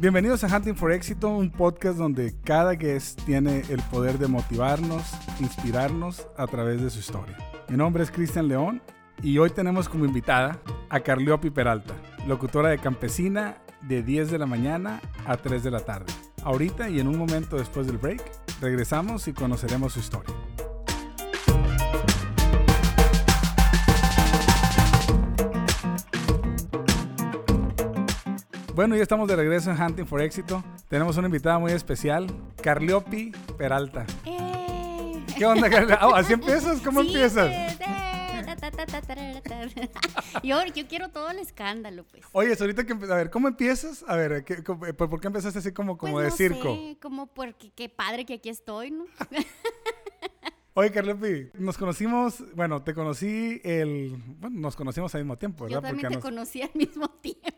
Bienvenidos a Hunting for Éxito, un podcast donde cada guest tiene el poder de motivarnos, inspirarnos a través de su historia. Mi nombre es Cristian León y hoy tenemos como invitada a Carliopi Peralta, locutora de Campesina de 10 de la mañana a 3 de la tarde. Ahorita y en un momento después del break, regresamos y conoceremos su historia. Bueno, ya estamos de regreso en Hunting for Éxito. Tenemos una invitada muy especial, Carliopi Peralta. Eh. ¿Qué onda, Carliopi? Oh, ¿Así empiezas? ¿Cómo Sí, empiezas? eh, yo, yo quiero todo el escándalo, pues. Oye, ahorita que... A ver, ¿cómo empiezas? A ver, ¿qué- eh, ¿por qué empezaste así como, como Pues de no circo? sé, como porque qué padre que aquí estoy, ¿no? Oye, Carliopi, nos conocimos... Bueno, te conocí el... Bueno, nos conocimos al mismo tiempo, ¿verdad? Yo también Porque te nos- conocí al mismo tiempo.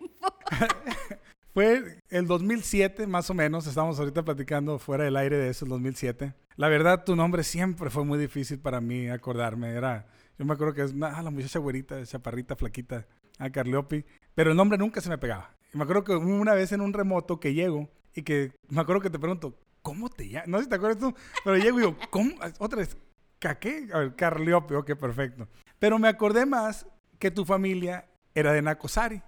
Fue el 2007, más o menos. Estamos ahorita platicando fuera del aire de eso, el 2007. La verdad, tu nombre siempre fue muy difícil para mí acordarme. Era, yo me acuerdo que es ah, la muchacha güerita, chaparrita, flaquita, a Carliopi. Pero el nombre nunca se me pegaba. Y me acuerdo que una vez en un remoto que llego y que me acuerdo que te pregunto, ¿cómo te llamas? No sé si te acuerdas tú, pero llego y digo, ¿cómo? Otra vez, ¿ca qué? A ver, Carliopi, ok, perfecto. Pero me acordé más que tu familia era de Nacosari.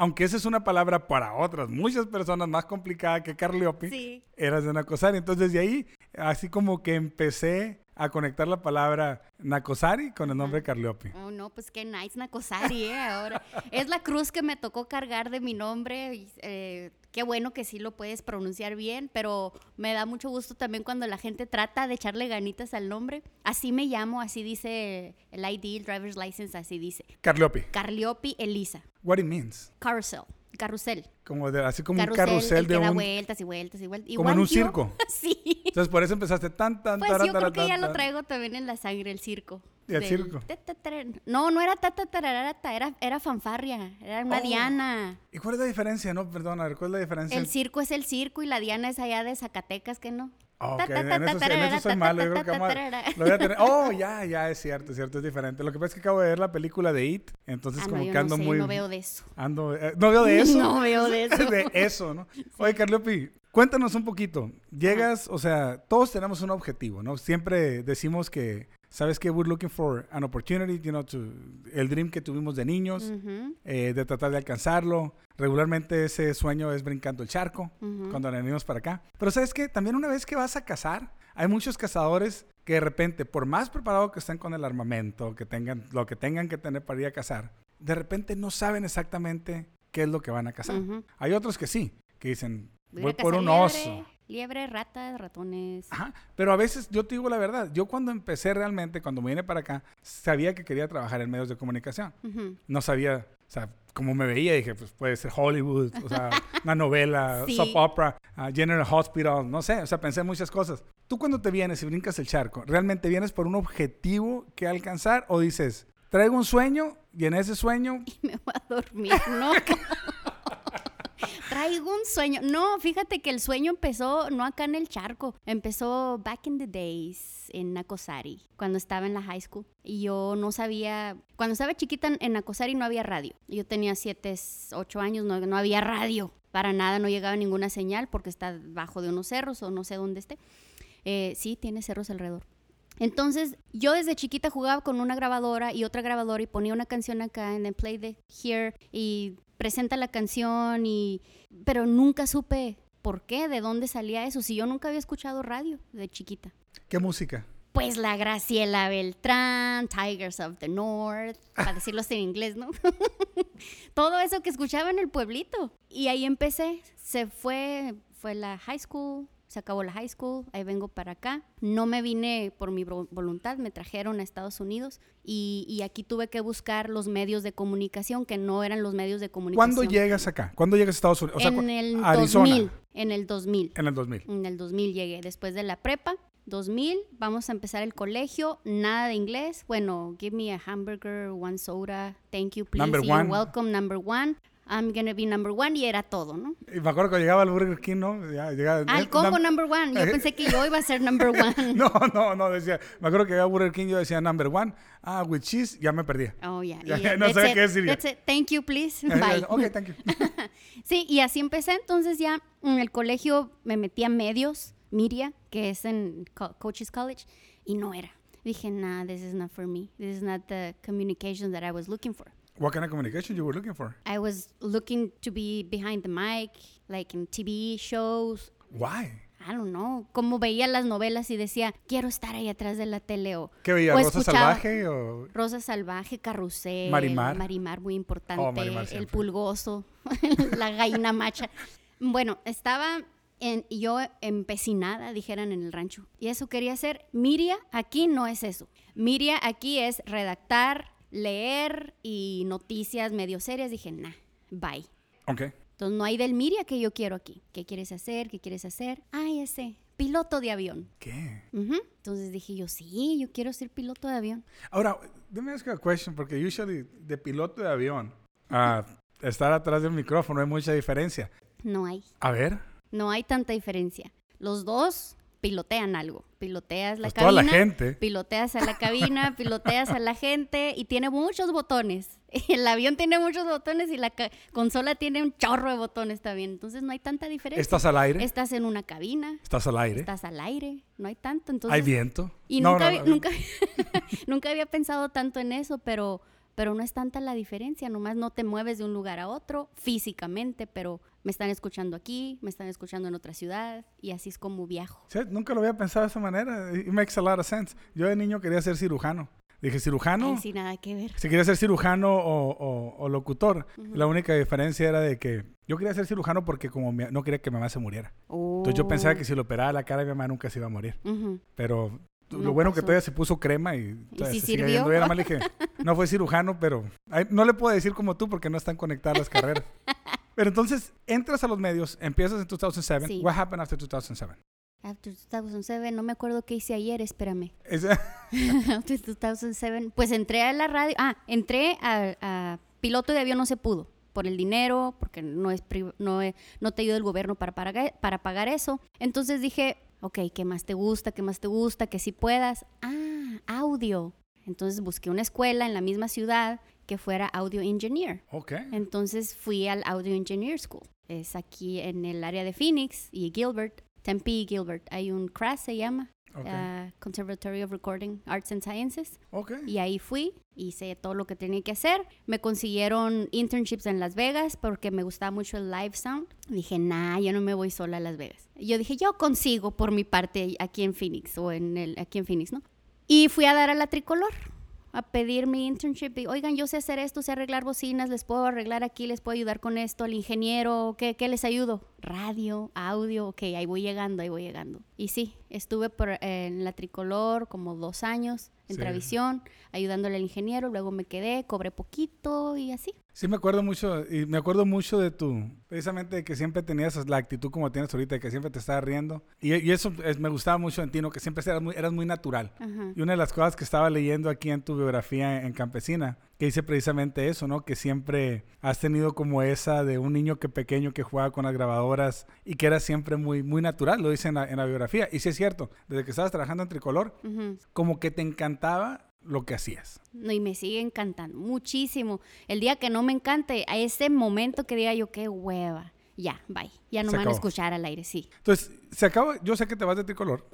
Aunque esa es una palabra para otras, muchas personas más complicada que Carliopi, Sí. eras de Nacosari. Entonces, de ahí, así como que empecé a conectar la palabra Nacosari con el nombre Carliopi. Oh, no, pues qué nice Nacosari, ¿eh? Ahora. Es la cruz que me tocó cargar de mi nombre. eh, qué bueno que sí lo puedes pronunciar bien, pero me da mucho gusto también cuando la gente trata de echarle ganitas al nombre. Así me llamo, así dice el ID, el driver's license, así dice. Carliopi. Carliopi Elisa. What it means. Carousel. Carrusel. Como de, así como carrusel, un carrusel el de que da un... vueltas y vueltas y vueltas. Como en un circo. sí. Entonces, por eso empezaste tan, tan, Pues yo creo que ya lo traigo también en la sangre, el circo. ¿Y el circo? ta, ta, tara- No, no era era, era fanfarria, era una Oh. diana. ¿Y cuál es la diferencia? No, perdón, a ver, ¿cuál es la diferencia? El circo es el circo y la diana es allá de Zacatecas, que no. Ok, en eso, ta, en eso soy malo, yo ta, creo que ta, vamos a- tarara. lo voy a tener. Oh, ya, ya, es cierto, es cierto, es diferente. Lo que pasa es que acabo de ver la película de It, entonces Ah, no, como yo que ando no sé, muy... no veo de eso. Ando, eh, no veo de eso. No veo de eso. de eso, ¿no? Oye, Carliopi, cuéntanos un poquito. Llegas, o sea, todos tenemos un objetivo, ¿no? Siempre decimos que, ¿sabes qué? We're looking for an opportunity, you know, to, el dream que tuvimos de niños, eh, de tratar de alcanzarlo. Regularmente ese sueño es brincando el charco ujú. cuando venimos para acá. Pero ¿sabes qué? También una vez que vas a cazar, hay muchos cazadores que de repente, por más preparados que estén con el armamento, que tengan lo que tengan que tener para ir a cazar, de repente no saben exactamente qué es lo que van a cazar. Hay otros que sí, que dicen, Voy por un liebre, oso. Liebre, ratas, ratones. Ajá. Pero a veces, yo te digo la verdad, yo cuando empecé realmente, cuando me vine para acá, sabía que quería trabajar en medios de comunicación. Ujú. No sabía, o sea, como me veía, dije, pues puede ser Hollywood, o sea, una novela, Sí. soap opera, ah, General Hospital, no sé, o sea, pensé en muchas cosas. Tú cuando te vienes y brincas el charco, ¿realmente vienes por un objetivo que alcanzar o dices, traigo un sueño y en ese sueño, Y me voy a dormir, ¿no? Traigo un sueño. No, fíjate que el sueño empezó no acá en el charco, empezó back in the days en Nacosari, cuando estaba en la high school. Y yo no sabía, cuando estaba chiquita en- Nacosari no había radio. Yo tenía 7, 8 años, no, no había radio. Para nada, no llegaba ninguna señal porque está bajo de unos cerros o no sé dónde esté. Eh, sí, tiene cerros alrededor. Entonces, yo desde chiquita jugaba con una grabadora y otra grabadora y ponía una canción acá en el play de here y presenta la canción y pero nunca supe por qué, de dónde salía eso, si yo nunca había escuchado radio de chiquita. ¿qué música? Pues la Graciela Beltrán, Tigers of the North, para decirlo así en inglés, ¿no? Todo eso que escuchaba en el pueblito. Y ahí empecé. Se fue, fue la high school, se acabó la high school, ahí vengo para acá. No me vine por mi vo- voluntad, me trajeron a Estados Unidos y, y aquí tuve que buscar los medios de comunicación que no eran los medios de comunicación. ¿Cuándo llegas acá? ¿Cuándo llegas a Estados Unidos? O sea, en el Arizona. 2000. En el 2000. En el 2000. En el 2000 llegué, después de la prepa. 2000, vamos a empezar el colegio, nada de inglés. Bueno, give me a hamburger, one soda, thank you, please, Number you're one. welcome, number one. I'm gonna be number one y era todo, ¿no? Y me acuerdo que llegaba al Burger King, ¿no? Ya, llegaba, Al combo num- number one. Yo pensé que yo iba a ser number one. No, no, no, decía. Me acuerdo que llegaba al Burger King y yo decía number one. Ah, with cheese, ya me perdía. Oh, yeah. Ya, yeah. no That's sabía it. qué decir. That's it. Thank you, please. Bye. ok, thank you. Sí, y así empecé. Entonces ya en el colegio me metí a medios, Miria, que es en Co- Coaches College, y no era. Dije, nah, this is not for me. This is not the communication that I was looking for. What kind of communication you were looking for? I was looking to be behind the mic, like in TV shows. Why? I don't know, como veía las novelas y decía, quiero estar ahí atrás de la tele o... ¿Qué veía? o ¿Rosa Salvaje o...? Rosa Salvaje, Carrusel, Marimar. Marimar muy importante, Oh, Marimar el pulgoso, la gallina macha. Bueno, estaba en, yo empecinada, dijeran en el rancho. Y eso quería hacer. Miria aquí no es eso. Miria aquí es redactar, leer y noticias medio serias. Dije, nah, bye. Ok. Entonces no hay del Miria que yo quiero aquí. ¿Qué quieres hacer? ¿Qué quieres hacer? Ay, ese, piloto de avión. ¿Qué? Entonces dije yo, sí, yo quiero ser piloto de avión. Ahora, déme ask you a question, porque usually de piloto de avión a estar atrás del micrófono hay mucha diferencia. No hay. A ver, No hay tanta diferencia. Los dos pilotean algo. Piloteas la pues toda cabina. la gente. Piloteas a la cabina, piloteas a la gente y tiene muchos botones. El avión tiene muchos botones y la consola tiene un chorro de botones también. Entonces no hay tanta diferencia. Estás al aire. Estás en una cabina, Estás al aire. estás al aire, no hay tanto. Entonces, Hay viento. Y No, nunca, no, había- no. nunca, nunca había pensado tanto en eso, pero, pero no es tanta la diferencia, nomás no te mueves de un lugar a otro físicamente, pero me están escuchando aquí, me están escuchando en otra ciudad y así es como viajo. Sí, nunca lo había pensado de esa manera. It makes a lot of sense. Yo de niño quería ser cirujano. Dije, cirujano. Ay, sin nada que ver. Si quería ser cirujano o, o- o locutor, la única diferencia era de que yo quería ser cirujano porque como mi- no quería que mi mamá se muriera. Entonces yo pensaba que si le operaba la cara de mi mamá nunca se iba a morir. Pero No lo bueno que pasó. todavía se puso crema y, todavía sí se sirvió? dije, no fue cirujano, pero ay, no le puedo decir como tú porque no están conectadas las carreras. Pero entonces entras a los medios, empiezas en 2007. Sí. What happened after 2007? After 2007, no me acuerdo qué hice ayer, espérame. Es- After 2007, pues entré a la radio. Ah, entré a, a piloto de avión, no se pudo. Por el dinero, porque no, es no, es- no te ayuda el gobierno para, pagar- para pagar eso. Entonces dije, ok, ¿qué más te gusta? ¿Qué más te gusta? Que si puedas. Ah, audio. Entonces busqué una escuela en la misma ciudad que fuera audio engineer. ok. Entonces fui al Audio Engineer School. Es aquí en el área de Phoenix y Gilbert, Tempe y Gilbert. Hay un CRAS, se llama, ah, Conservatory of Recording Arts and Sciences. ok. Y ahí fui, hice todo lo que tenía que hacer. Me consiguieron internships en Las Vegas porque me gustaba mucho el live sound. Dije, nah, yo no me voy sola a Las Vegas. Yo dije, yo consigo por mi parte aquí en Phoenix o en el, aquí en Phoenix, ¿no? Y fui a dar a la tricolor a pedir mi internship. Y, Oigan, yo sé hacer esto, sé arreglar bocinas, les puedo arreglar aquí, les puedo ayudar con esto, al ingeniero, ¿qué, qué les ayudo? Radio, audio, ok, ahí voy llegando, ahí voy llegando. Y sí, estuve por, eh, en la tricolor como dos años en Sí. Travisión, ayudándole al ingeniero, luego me quedé, cobré poquito y así. Sí, me acuerdo mucho, y me acuerdo mucho de tu, precisamente de que siempre tenías la actitud como tienes ahorita, de que siempre te estabas riendo. Y, y eso es- me gustaba mucho en ti, ¿no? Que siempre eras muy, eras muy natural. Ajá. Y una de las cosas que estaba leyendo aquí en tu biografía en Campesina, que dice precisamente eso, ¿no? Que siempre has tenido como esa de un niño que pequeño que jugaba con las grabadoras y que era siempre muy, muy natural, lo dice en la, en la biografía. Y sí es cierto, desde que estabas trabajando en Tricolor, como que te encantaba lo que hacías. No, y me sigue encantando muchísimo. El día que no me encante, a ese momento que diga yo, qué hueva. Ya, bye. Ya no Se van a escuchar al aire, sí. Entonces, se acaba, yo sé que te vas de Tricolor,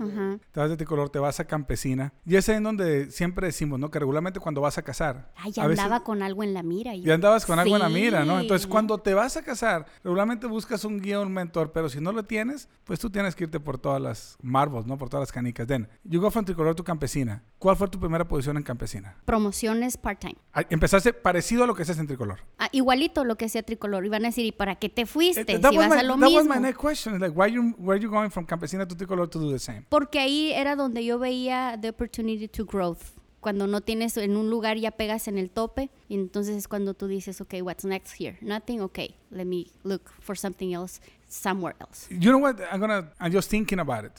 te vas de Tricolor, te vas a Campesina, y es ahí en donde siempre decimos, ¿no? Que regularmente cuando vas a casar, Ay, ya veces- andaba con algo en la mira. y- Y andabas con algo en la mira, ¿no? Entonces, cuando te vas a casar, regularmente buscas un guía, un mentor, pero si no lo tienes, pues tú tienes que irte por todas las marbles, ¿no? Por todas las canicas. Den, you go from Tricolor to Campesina. ¿Cuál fue tu primera posición en Campesina? Promociones part-time. Ah, Empezaste parecido a lo que haces en Tricolor. Ah, igualito lo que hacía Tricolor. Iban a decir, ¿y para qué te fuiste? Eh, si vas a lo that was mismo. my next question. Like, why you, where you going from Campesina to Tricolor to do the same? Porque ahí era donde yo veía the opportunity to growth. Cuando no tienes en un lugar ya pegas en el tope y entonces es cuando tú dices, ok, what's next here? Nothing, ok, let me look for something else somewhere else. You know what? I'm gonna, I'm just thinking about it.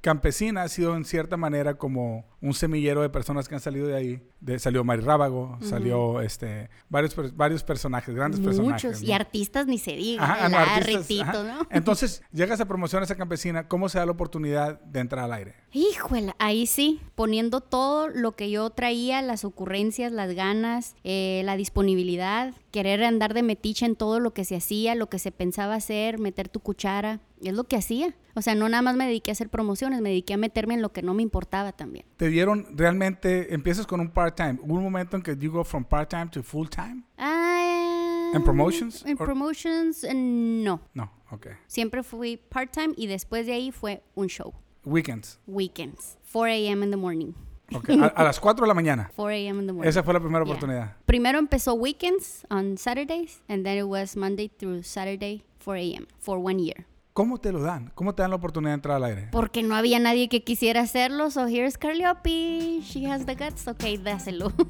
Campesina ha sido en cierta manera como un semillero de personas que han salido de ahí. De, salió Mari Rábago, salió este, varios, varios personajes, grandes personajes. Muchos. ¿no? Y artistas ni se diga. Ajá, no, artistas. ¿no? Entonces, llegas a promocionar esa campesina, ¿cómo se da la oportunidad de entrar al aire? Híjole, ahí sí, poniendo todo lo que yo traía, las ocurrencias, las ganas, eh, la disponibilidad, querer andar de metiche en todo lo que se hacía, lo que se pensaba hacer, meter tu cuchara, es lo que hacía. O sea, no nada más me dediqué a hacer promociones, me dediqué a meterme en lo que no me importaba también. Te dieron realmente, empiezas con un part-time. ¿Hubo un momento en que you go from part-time to full-time? Ah, ¿En promotions? En promotions, eh, no. No, ok. Siempre fui part-time y después de ahí fue un show. Weekends. Weekends. 4 a.m. in the morning. Ok. A, a las 4 de la mañana. 4 a.m. in the morning. Esa fue la primera Yeah. oportunidad. Primero empezó weekends on Saturdays, and then it was Monday through Saturday, 4 a.m. for one year. ¿Cómo te lo dan? ¿Cómo te dan la oportunidad de entrar al aire? Porque no había nadie que quisiera hacerlo, so here's Carliopi. She has the guts. Okay, dáselo.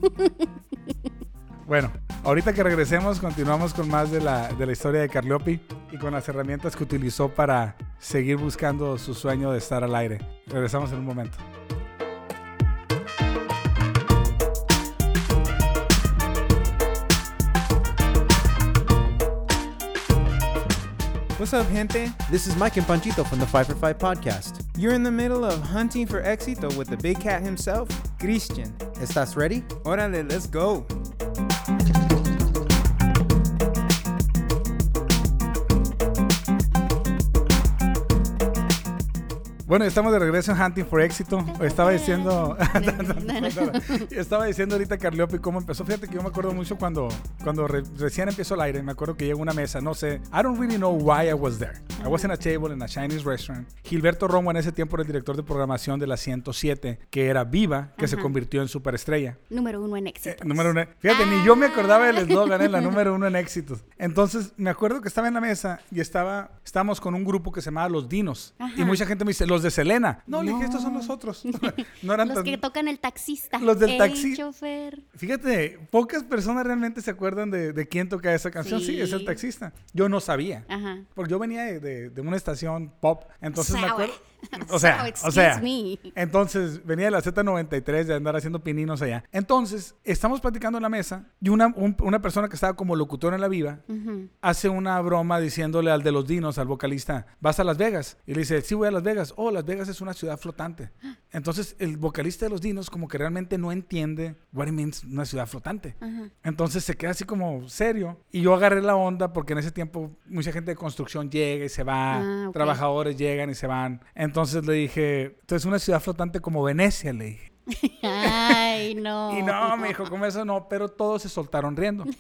Bueno, ahorita que regresemos, continuamos con más de la, de la historia de Carliopi y con las herramientas que utilizó para seguir buscando su sueño de estar al aire. Regresamos en un momento. What's up, gente? This is Mike and Panchito from the 5 for 5 podcast. You're in the middle of hunting for éxito with the big cat himself, Christian. ¿Estás ready? Órale, let's go. Bueno, estamos de regreso en Hunting for Éxito. Estaba diciendo, estaba diciendo ahorita Carliopi cómo empezó. Fíjate que yo me acuerdo mucho cuando, cuando re- recién empezó el aire. Me acuerdo que llegó una mesa, no sé. I don't really know why I was there. I was in a table in a Chinese restaurant. Gilberto Romo en ese tiempo era el director de programación de la 107, que era Viva, que se Ajá. convirtió en superestrella. Número uno en Eh, éxito. número uno. Fíjate, ni yo me acordaba del Ah. eslogan, ¿eh? la número uno en éxitos. Entonces, me acuerdo que estaba en la mesa y estaba, estábamos con un grupo que se llamaba Los Dinos. Ajá. Y mucha gente me dice, los de Selena. No, le dije, estos son los otros. no eran Los tan- que tocan el taxista. Los del Ey, taxi- chofer. Fíjate, pocas personas realmente se acuerdan de, de quién toca esa canción. Sí. es el taxista. Yo no sabía. Ajá. Porque yo venía de, de- de una estación pop. Entonces me acuerdo. O so, sea, o sea. me. Entonces venía de la Z93 de andar haciendo pininos allá. Entonces estamos platicando en la mesa y una, un- una persona que estaba como locutora en la viva hace una broma diciéndole al de los dinos, al vocalista, ¿vas a Las Vegas? Y le dice, sí, voy a Las Vegas. Oh, Las Vegas es una ciudad flotante. Entonces el vocalista de los dinos como que realmente no entiende what it means una ciudad flotante. Ajá. Entonces se queda así como serio. Y yo agarré la onda porque en ese tiempo mucha gente de construcción llega y se va, Ah, trabajadores llegan y se van. Entonces le dije, entonces una ciudad flotante como Venecia, le dije. Ay, no. Y no, me dijo, como eso no, pero todos se soltaron riendo.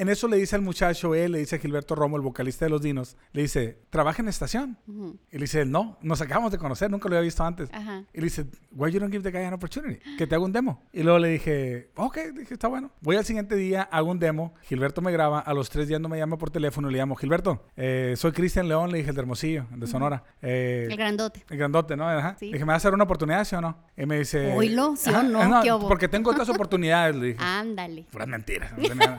En eso le dice al muchacho, él, le dice a Gilberto Romo, el vocalista de Los Dinos, le dice, ¿trabaja en estación? Ujú. Y le dice, no, nos acabamos de conocer, nunca lo había visto antes. Ajá. Y le dice, why you don't give the guy an opportunity? Que te haga un demo. Y luego le dije, ok, dije, está bueno. Voy al siguiente día, hago un demo. Gilberto me graba. A los tres días no me llama por teléfono le llamo, Gilberto, eh, soy Cristian León, le dije, el de Hermosillo, de Sonora. Eh, El grandote. el grandote, ¿no? Ajá. Sí. Le dije, ¿me vas a dar una oportunidad, sí o no? Y me dice... Oílo, ¿sí o Ajá, no? Porque tengo otras oportunidades, le dije. Ándale. Puras mentiras. no.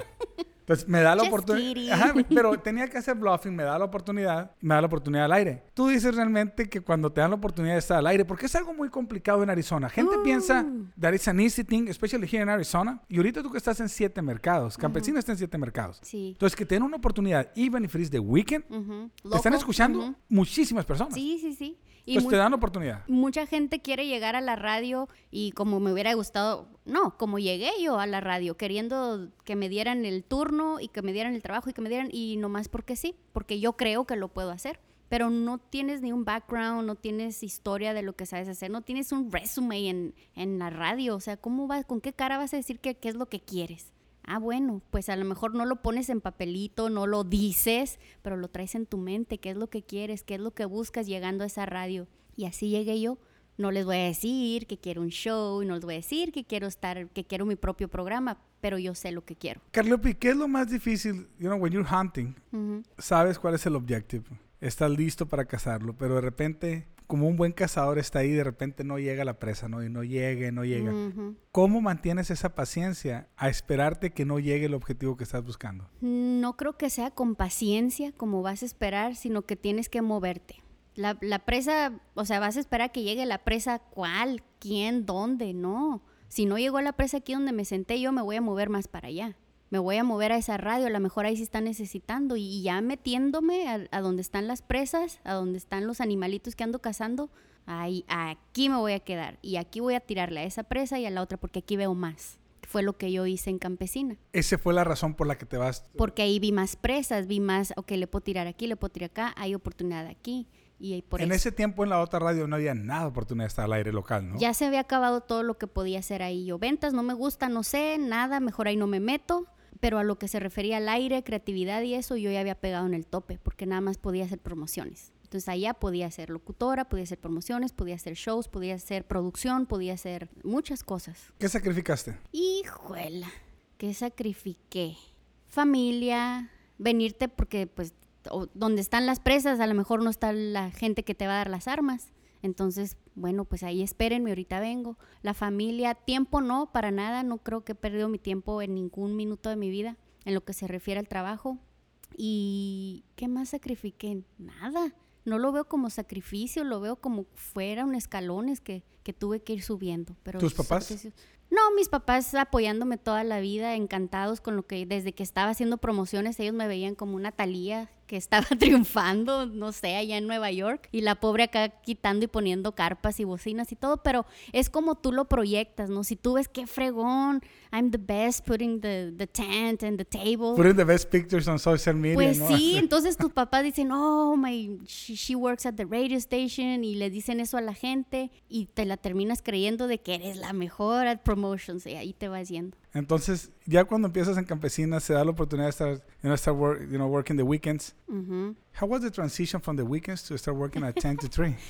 Entonces me da la oportunidad. pero tenía que hacer bluffing, me da la oportunidad, me da la oportunidad al aire. Tú dices realmente que cuando te dan la oportunidad de estar al aire, porque es algo muy complicado en Arizona. Gente Uh. piensa that it's an easy thing, especially here in Arizona. Y ahorita tú que estás en siete mercados, Campesina está en siete mercados. Sí. Entonces que te den una oportunidad, even if it is the weekend, te están escuchando muchísimas personas. Sí, sí, sí. Y Entonces mu- te dan la oportunidad. mucha gente quiere llegar a la radio y como me hubiera gustado, no, como llegué yo a la radio, queriendo que me dieran el turno y que me dieran el trabajo y que me dieran, y nomás porque sí, porque yo creo que lo puedo hacer. Pero no tienes ni un background, no tienes historia de lo que sabes hacer, no tienes un resume en, la radio. O sea, ¿cómo vas, con qué cara vas a decir qué es lo que quieres? Ah, bueno, pues a lo mejor no lo pones en papelito, no lo dices, pero lo traes en tu mente, qué es lo que quieres, qué es lo que buscas llegando a esa radio. Y así llegué yo. No les voy a decir que quiero un show, no les voy a decir que quiero estar, que quiero mi propio programa, pero yo sé lo que quiero. Carlopi, ¿qué es lo más difícil? You know, when you're hunting, Ujú. sabes cuál es el objetivo. Estás listo para cazarlo, pero de repente, como un buen cazador está ahí, de repente no llega la presa, ¿no? Y no llegue, no llega. ¿Cómo mantienes esa paciencia a esperarte que no llegue el objetivo que estás buscando? No creo que sea con paciencia como vas a esperar, sino que tienes que moverte. La, la presa, o sea, vas a esperar a que llegue la presa, ¿cuál? ¿Quién? ¿Dónde? No. Si no llegó la presa aquí donde me senté, yo me voy a mover más para allá. Me voy a mover a esa radio, a lo mejor ahí sí están necesitando. Y, y ya metiéndome a, a donde están las presas, a donde están los animalitos que ando cazando, ahí, aquí me voy a quedar. Y aquí voy a tirarle a esa presa y a la otra, porque aquí veo más. Fue lo que yo hice en Campesina. Esa fue la razón por la que te vas. Porque ahí vi más presas, vi más, ok, le puedo tirar aquí, le puedo tirar acá, hay oportunidad aquí. Y ahí por en eso. ese tiempo en la otra radio no había nada de oportunidad de estar al aire local, ¿no? Ya se había acabado todo lo que podía hacer ahí. Yo, ventas, no me gusta, no sé, nada, mejor ahí no me meto. Pero a lo que se refería al aire, creatividad y eso, yo ya había pegado en el tope, porque nada más podía hacer promociones. Entonces allá podía ser locutora, podía hacer promociones, podía hacer shows, podía hacer producción, podía hacer muchas cosas. ¿Qué sacrificaste? Hijuela, ¿qué sacrifiqué? Familia, venirte porque pues o- donde están las presas a lo mejor no está la gente que te va a dar las armas. Entonces, bueno, pues ahí espérenme, ahorita vengo. La familia, tiempo no, para nada, no creo que he perdido mi tiempo en ningún minuto de mi vida en lo que se refiere al trabajo. ¿Y qué más sacrifiqué? Nada. No lo veo como sacrificio, lo veo como fuera un escalones que, que tuve que ir subiendo. Pero ¿Tus papás? No, mis papás apoyándome toda la vida, encantados con lo que desde que estaba haciendo promociones, ellos me veían como una Talía que estaba triunfando, no sé, allá en Nueva York, y la pobre acá quitando y poniendo carpas y bocinas y todo, pero es como tú lo proyectas, ¿no? Si tú ves qué fregón, I'm the best putting the, the tent and the table. Putting the best pictures on social media, Pues ¿no? sí, entonces tus papás dicen, oh, my, she, she works at the radio station y le dicen eso a la gente y te la terminas creyendo de que eres la mejor at promotions y ahí te vas yendo. Entonces, ya cuando empiezas en campesina, se da la oportunidad de estar, you know, start work, you know, working the weekends. Ujú. How was the transition from the weekends to start working at 10 to 3?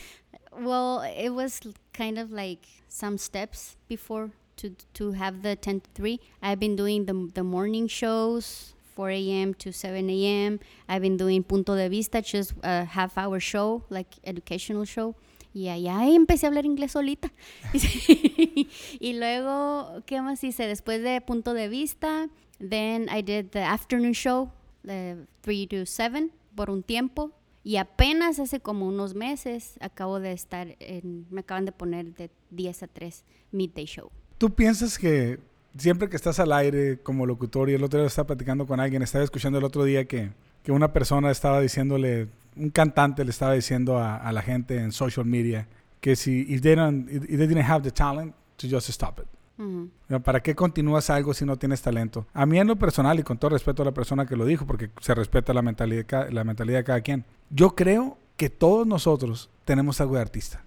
Well, it was kind of like some steps before to to have the 10 to 3. I've been doing the, the morning shows, 4 a.m. to 7 a.m. I've been doing Punto de Vista, just a half hour show, like educational show. Y allá empecé a hablar inglés solita. y luego, ¿qué más hice? Después de Punto de Vista, then I did the afternoon show, the 3 to 7, por un tiempo. Y apenas hace como unos meses acabo de estar en, me acaban de poner de 10 a 3 midday show. ¿Tú piensas que siempre que estás al aire como locutor y el otro día estaba platicando con alguien, estaba escuchando el otro día que, que una persona estaba diciéndole, un cantante le estaba diciendo a, a la gente en social media que si if they, don't, if they didn't have the talent, to just stop it. O sea, ¿Para qué continúas algo si no tienes talento? A mí en lo personal y con todo respeto a la persona que lo dijo, porque se respeta la mentalidad, la mentalidad de cada quien, yo creo que todos nosotros tenemos algo de artista.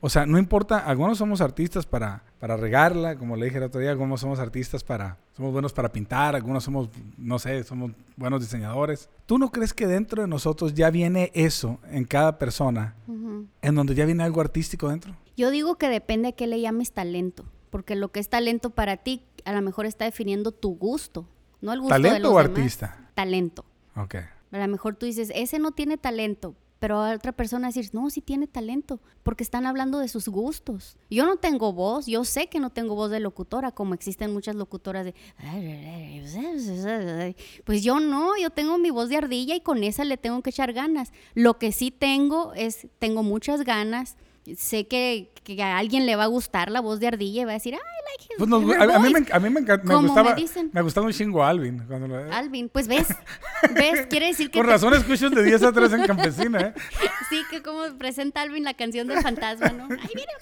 O sea, no importa, algunos somos artistas para, para regarla, como le dije el otro día, algunos somos artistas para, somos buenos para pintar, algunos somos, no sé, somos buenos diseñadores. ¿Tú no crees que dentro de nosotros ya viene eso en cada persona, en donde ya viene algo artístico dentro? Yo digo que depende a qué le llames talento, porque lo que es talento para ti a lo mejor está definiendo tu gusto, no el gusto de ¿Talento los o demás. artista? Talento. Ok. A lo mejor tú dices, ese no tiene talento, pero a otra persona decir, no, sí tiene talento, porque están hablando de sus gustos. Yo no tengo voz, yo sé que no tengo voz de locutora, como existen muchas locutoras de... Pues yo no, yo tengo mi voz de ardilla y con esa le tengo que echar ganas. Lo que sí tengo es, tengo muchas ganas. Sé que, que a alguien le va a gustar la voz de ardilla y va a decir, I like his Pues nos- her a, a mí me, voice". enc- a mí me, encan- me me gustaba, dicen. me gustaba un chingo Alvin. Cuando lo- Alvin, pues ves, ves, quiere decir que Con te- razón escuchas de 10 a 3 en Campesina, ¿eh? Sí, que como presenta Alvin la canción del fantasma, ¿no? Ay, mira.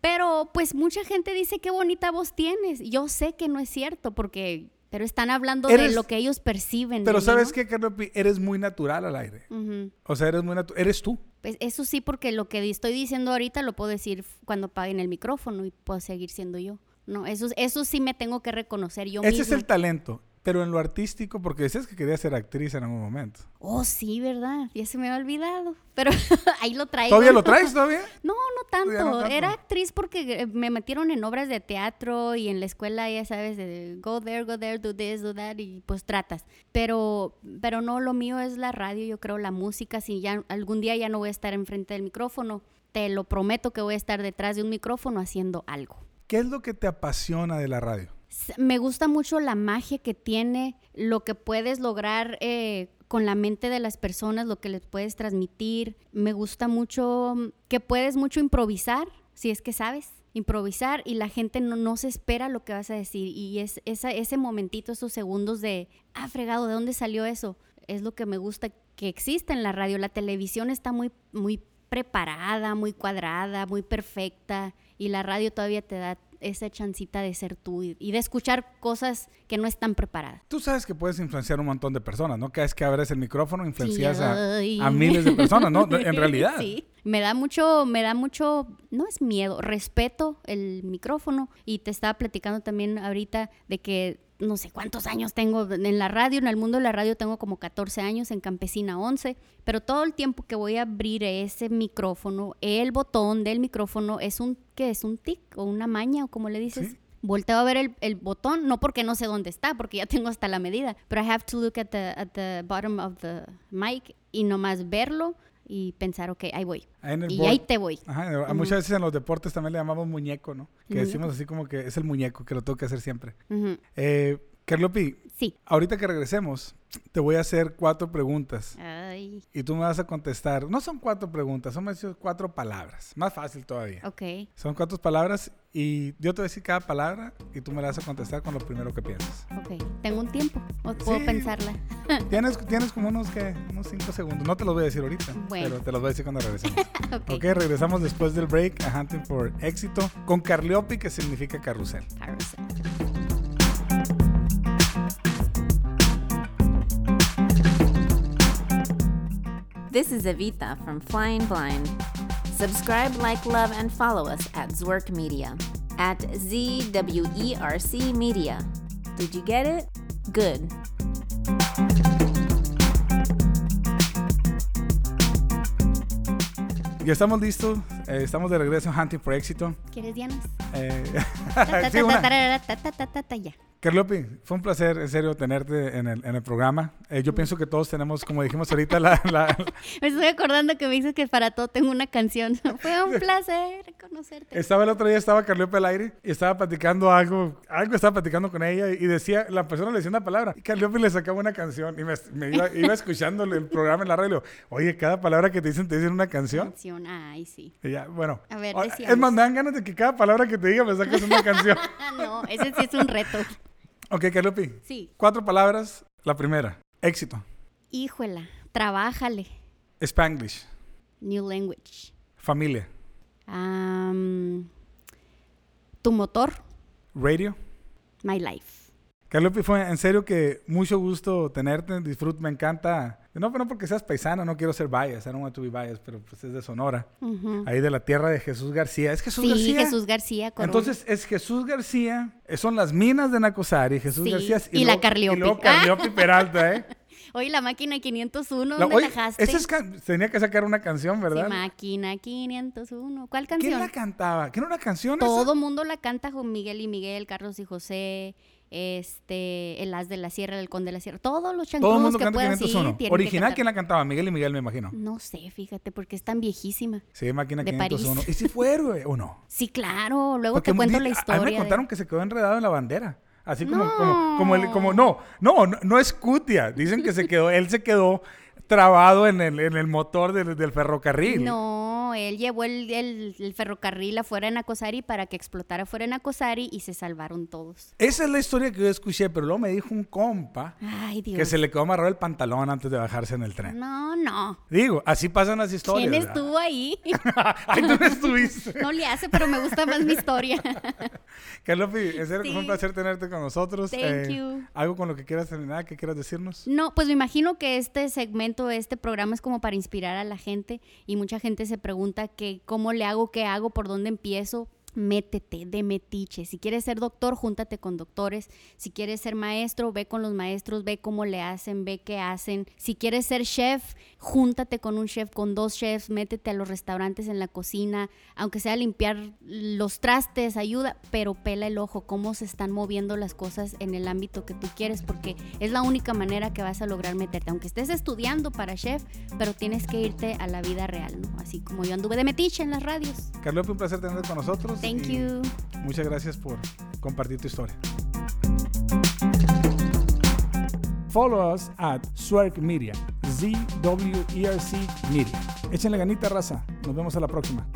Pero pues mucha gente dice qué bonita voz tienes. Yo sé que no es cierto porque pero están hablando de lo que ellos perciben. Pero ¿sabes ¿no? qué, Carlopi? Eres muy natural al aire. Ujú. O sea, eres muy natural. Eres tú. Pues eso sí, porque lo que estoy diciendo ahorita lo puedo decir cuando paguen el micrófono y puedo seguir siendo yo. No, eso, eso sí me tengo que reconocer yo Ese misma. es el talento. Pero en lo artístico, porque decías que querías ser actriz en algún momento. Oh, sí, ¿verdad? Ya se me había olvidado. Pero ahí lo traigo. ¿Todavía lo traes todavía? No, no tanto. Ya no tanto. Era actriz porque eh, me metieron en obras de teatro y en la escuela, ya sabes, de go there, go there, do this, do that, y pues tratas. Pero, pero no, lo mío es la radio, yo creo, la música. Si ya algún día ya no voy a estar enfrente del micrófono, te lo prometo que voy a estar detrás de un micrófono haciendo algo. ¿Qué es lo que te apasiona de la radio? Me gusta mucho la magia que tiene, lo que puedes lograr eh, con la mente de las personas, lo que les puedes transmitir. Me gusta mucho que puedes mucho improvisar, si es que sabes improvisar y la gente no, no se espera lo que vas a decir y es esa, ese momentito, esos segundos de, ah, fregado, ¿de dónde salió eso? Es lo que me gusta que existe en la radio. La televisión está muy, muy preparada, muy cuadrada, muy perfecta y la radio todavía te da esa chancita de ser tú y, y de escuchar cosas que no están preparadas. Tú sabes que puedes influenciar un montón de personas, ¿no? Cada vez que abres el micrófono influencias Sí, a, ay. a miles de personas, ¿no? En realidad. Sí. Me da mucho, me da mucho, no es miedo, respeto el micrófono. Y te estaba platicando también ahorita de que no sé cuántos años tengo en la radio, en el mundo de la radio tengo como 14 años, en Campesina 11, pero todo el tiempo que voy a abrir ese micrófono, el botón del micrófono es un, ¿qué es? ¿Un tic o una maña o como le dices? Sí. Volteo a ver el, el botón, no porque no sé dónde está, porque ya tengo hasta la medida, pero I have to look at the, at the bottom of the mic y nomás verlo y pensar, ok, ahí voy. Ahí Y board- ahí te voy. Ajá, muchas veces en los deportes también le llamamos muñeco, ¿no? Que Muñeco. decimos así como que es el muñeco, que lo tengo que hacer siempre. Ujú. Eh, Carlopi, Sí. ahorita que regresemos, te voy a hacer cuatro preguntas Ay, y tú me vas a contestar. No son cuatro preguntas, son cuatro palabras. Más fácil todavía. ok. Son cuatro palabras y yo te voy a decir cada palabra y tú me la vas a contestar con lo primero que piensas. Ok, tengo un tiempo, o puedo Sí. pensarla. Tienes, tienes como unos, ¿qué? unos cinco segundos. No te los voy a decir ahorita, Bueno. pero te los voy a decir cuando regresemos. Ok, ok, regresamos después del break a Hunting for Éxito con Carliopi, que significa carrusel. Carousel. This is Evita from Flying Blind. Subscribe, like, love, and follow us at Zwerk Media at ZWERC Media. Did you get it? Good. Ya estamos listos, eh, estamos de regreso en Hunting for Éxito. ¿Quieres Dianas? Eh, Ta, ta, sí, ta, una. ta, ta, ta, ta, ta, ya. Carliopi, fue un placer, en serio, tenerte en el, en el programa. Eh, yo pienso que todos tenemos, como dijimos ahorita, la, la- Me estoy acordando que me dices que para todo tengo una canción. Fue un placer conocerte. Estaba el otro día, estaba Carliope al aire y estaba platicando algo, algo estaba platicando con ella y decía, la persona le decía una palabra y Carliope le sacaba una canción y me, me iba, iba escuchando el programa en la radio. Oye, cada palabra que te dicen, te dicen una canción. Canción, ay, sí. Y ya, bueno. A ver, decíamos. es más, me dan ganas de que cada palabra que te diga me saques una canción. No, ese sí es un reto. Ok, Carliope. Sí. Cuatro palabras. La primera, éxito. Híjola, trabájale. Spanglish. New language. Familia. Am, tu motor, Radio. my life. Carlopi, fue en serio que mucho gusto tenerte, disfruto, me encanta. No, no porque seas paisana, no quiero ser bias, I don't want to be biased, pero pues es de Sonora, ahí de la tierra de Jesús García. ¿Es Jesús Sí, García? Jesús García. Corona. Entonces es Jesús García, eh, son las minas de Nacosari, Jesús Sí, García y la luego- Carliopi. Y luego Carliopi Peralta, ¿eh? Oye, la máquina 501, La- ¿dónde la dejaste? esa es tenía que sacar una canción, Sí, ¿verdad? máquina 501. ¿Cuál ¿Quién canción? la cantaba? ¿Quién era una canción esa? Todo mundo la canta con Miguel y Miguel, Carlos y José, este, el As de la Sierra, el Conde de la Sierra, todos los Todo el mundo que canta puedan, sí, 501. tienen que Original. ¿quién la cantaba? Miguel y Miguel, me imagino. No sé, fíjate, porque es tan viejísima. Sí, Máquina De 501. París. ¿Y si fue héroe o no? Sí, claro, luego Porque te cuento la historia. A mí me de- contaron que se quedó enredado en la bandera. Así como, No. como, como, el, como, no, no, no, no es cutia. Dicen que se quedó, él se quedó trabado en el, en el motor del, del ferrocarril. No, él llevó el, el- el ferrocarril afuera en Acosari para que explotara afuera en Acosari y se salvaron todos. Esa es la historia que yo escuché, pero luego me dijo un compa Ay, Dios. que se le quedó amarrado el pantalón antes de bajarse en el tren. No, no. Digo, así pasan las historias. ¿Quién ¿verdad? estuvo ahí? Ay, tú no estuviste. No le hace, pero me gusta más mi historia. Carlopi, en serio, que fue un Sí. placer tenerte con nosotros. Thank you. ¿Algo con lo que quieras terminar, que quieras decirnos? No, pues me imagino que este segmento, este programa es como para inspirar a la gente y mucha gente se pregunta que cómo le hago, qué hago, por dónde empiezo. Métete de metiche. Si quieres ser doctor, júntate con doctores. Si quieres ser maestro, ve con los maestros, ve cómo le hacen, ve qué hacen. Si quieres ser chef, júntate con un chef, con dos chefs, métete a los restaurantes en la cocina, aunque sea limpiar los trastes, ayuda, pero pela el ojo, cómo se están moviendo las cosas en el ámbito que tú quieres, porque es la única manera que vas a lograr meterte, aunque estés estudiando para chef, pero tienes que irte a la vida real, ¿no? Así como yo anduve de metiche en las radios. Carlopi, un placer tenerte con nosotros. Thank you. Muchas gracias por compartir tu historia. Follow us at Zwerg Media. Z-W-E-R-C Media. Échenle ganita, raza. Nos vemos a la próxima.